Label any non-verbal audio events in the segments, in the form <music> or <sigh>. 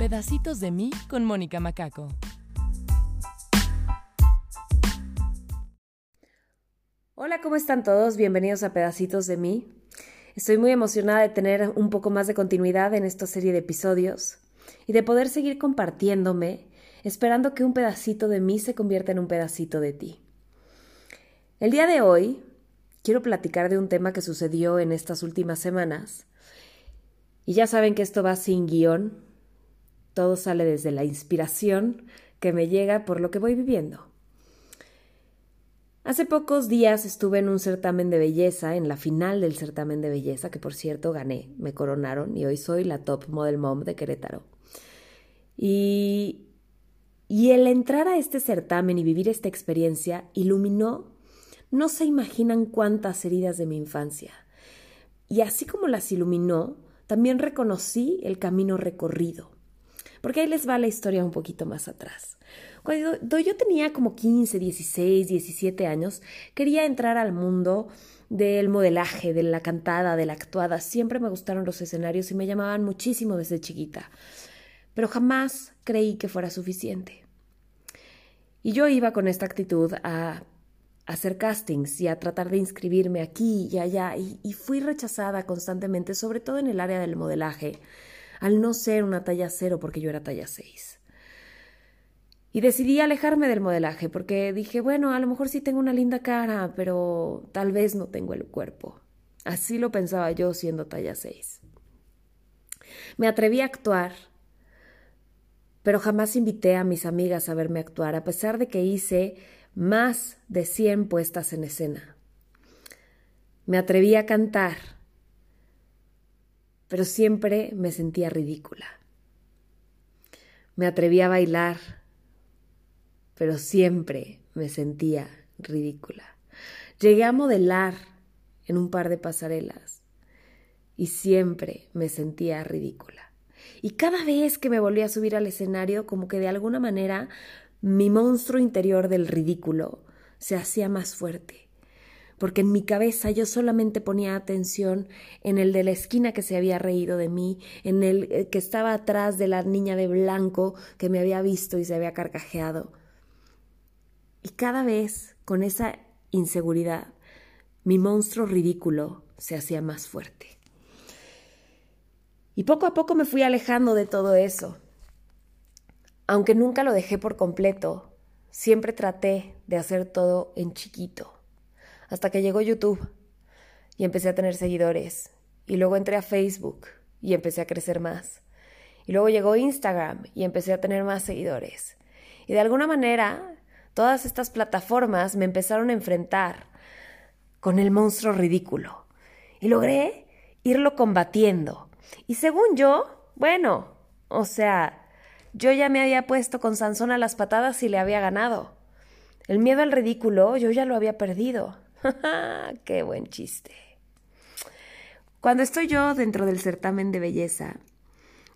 Pedacitos de mí con Mónica Macaco. Hola, ¿cómo están todos? Bienvenidos a Pedacitos de mí. Estoy muy emocionada de tener un poco más de continuidad en esta serie de episodios y de poder seguir compartiéndome, esperando que un pedacito de mí se convierta en un pedacito de ti. El día de hoy quiero platicar de un tema que sucedió en estas últimas semanas. Y ya saben que esto va sin guion, todo sale desde la inspiración que me llega por lo que voy viviendo. Hace pocos días estuve en un certamen de belleza, en la final del certamen de belleza, que por cierto gané, me coronaron y hoy soy la top model mom de Querétaro. Y, y el entrar a este certamen y vivir esta experiencia iluminó no se imaginan cuántas heridas de mi infancia. Y así como las iluminó, también reconocí el camino recorrido. Porque ahí les va la historia un poquito más atrás. Cuando yo tenía como 15, 16, 17 años, quería entrar al mundo del modelaje, de la cantada, de la actuada. Siempre me gustaron los escenarios y me llamaban muchísimo desde chiquita. Pero jamás creí que fuera suficiente. Y yo iba con esta actitud a hacer castings y a tratar de inscribirme aquí y allá y, fui rechazada constantemente, sobre todo en el área del modelaje, al no ser una talla cero porque yo era talla seis. Y decidí alejarme del modelaje porque dije, bueno, a lo mejor sí tengo una linda cara, pero tal vez no tengo el cuerpo. Así lo pensaba yo siendo talla seis. Me atreví a actuar, pero jamás invité a mis amigas a verme actuar, a pesar de que hice más de cien puestas en escena. Me atreví a cantar, pero siempre me sentía ridícula. Me atreví a bailar, pero siempre me sentía ridícula. Llegué a modelar en un par de pasarelas y siempre me sentía ridícula. Y cada vez que me volví a subir al escenario, como que de alguna manera mi monstruo interior del ridículo se hacía más fuerte, porque en mi cabeza yo solamente ponía atención en el de la esquina que se había reído de mí, en el eh, que estaba atrás de la niña de blanco que me había visto y se había carcajeado. Y cada vez, con esa inseguridad, mi monstruo ridículo se hacía más fuerte. Y poco a poco me fui alejando de todo eso. Aunque nunca lo dejé por completo, siempre traté de hacer todo en chiquito. Hasta que llegó YouTube y empecé a tener seguidores. Y luego entré a Facebook y empecé a crecer más. Y luego llegó Instagram y empecé a tener más seguidores. Y de alguna manera, todas estas plataformas me empezaron a enfrentar con el monstruo ridículo. Y logré irlo combatiendo. Y según yo, bueno, o sea, yo ya me había puesto con Sansón a las patadas y le había ganado. El miedo al ridículo yo ya lo había perdido. <laughs> ¡Qué buen chiste! Cuando estoy yo dentro del certamen de belleza,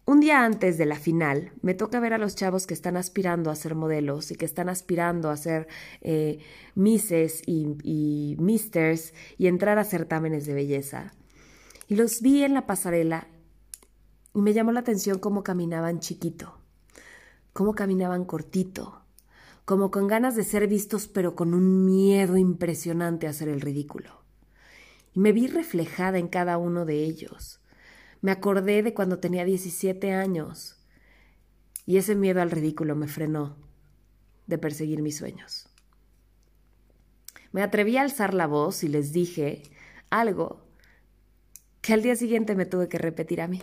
un día antes de la final, me toca ver a los chavos que están aspirando a ser modelos y que están aspirando a ser eh, misses y, y misters y entrar a certámenes de belleza. Y los vi en la pasarela y me llamó la atención cómo caminaban chiquito cómo caminaban cortito, como con ganas de ser vistos pero con un miedo impresionante a hacer el ridículo. Y me vi reflejada en cada uno de ellos. Me acordé de cuando tenía 17 años y ese miedo al ridículo me frenó de perseguir mis sueños. Me atreví a alzar la voz y les dije algo que al día siguiente me tuve que repetir a mí.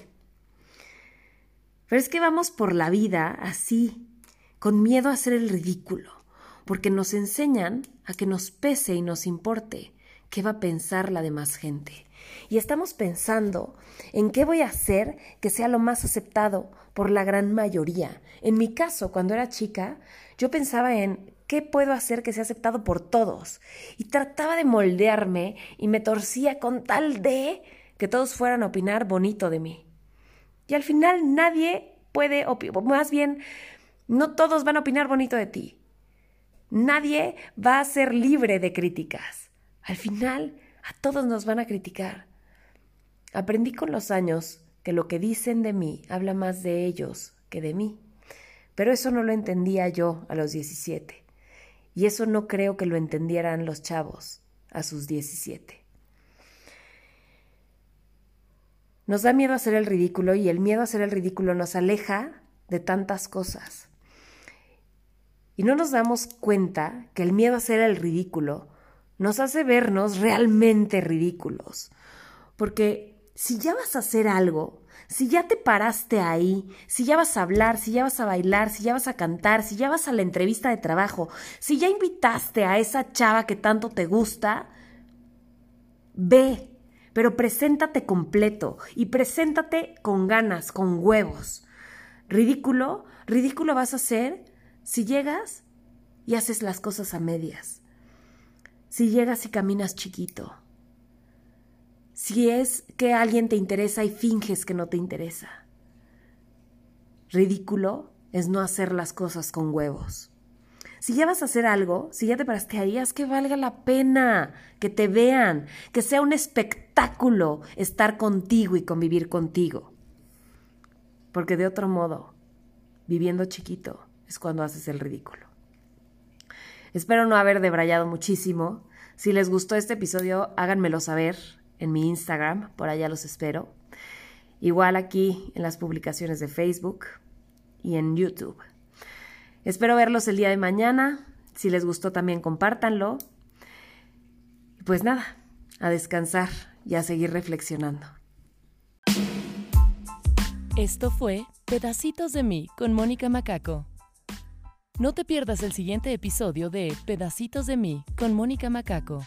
Pero es que vamos por la vida así, con miedo a hacer el ridículo, porque nos enseñan a que nos pese y nos importe qué va a pensar la demás gente. Y estamos pensando en qué voy a hacer que sea lo más aceptado por la gran mayoría. En mi caso, cuando era chica, yo pensaba en qué puedo hacer que sea aceptado por todos. Y trataba de moldearme y me torcía con tal de que todos fueran a opinar bonito de mí. Y al final nadie puede, más bien, no todos van a opinar bonito de ti. Nadie va a ser libre de críticas. Al final, a todos nos van a criticar. Aprendí con los años que lo que dicen de mí habla más de ellos que de mí. Pero eso no lo entendía yo a los 17. Y eso no creo que lo entendieran los chavos a sus 17. Nos da miedo hacer el ridículo y el miedo a hacer el ridículo nos aleja de tantas cosas. Y no nos damos cuenta que el miedo a hacer el ridículo nos hace vernos realmente ridículos. Porque si ya vas a hacer algo, si ya te paraste ahí, si ya vas a hablar, si ya vas a bailar, si ya vas a cantar, si ya vas a la entrevista de trabajo, si ya invitaste a esa chava que tanto te gusta, ve, pero preséntate completo y preséntate con ganas, con huevos. Ridículo, ridículo vas a hacer si llegas y haces las cosas a medias. Si llegas y caminas chiquito si es que alguien te interesa y finges que no te interesa. Ridículo es no hacer las cosas con huevos. Si ya vas a hacer algo, si ya te paraste ahí, que valga la pena, que te vean, que sea un espectáculo estar contigo y convivir contigo. Porque de otro modo, viviendo chiquito es cuando haces el ridículo. Espero no haber debrayado muchísimo. Si les gustó este episodio, háganmelo saber en mi Instagram, por allá los espero. Igual aquí en las publicaciones de Facebook y en YouTube. Espero verlos el día de mañana. Si les gustó también compártanlo. Pues nada, a descansar y a seguir reflexionando. Esto fue Pedacitos de mí con Mónica Macaco. No te pierdas el siguiente episodio de Pedacitos de mí con Mónica Macaco.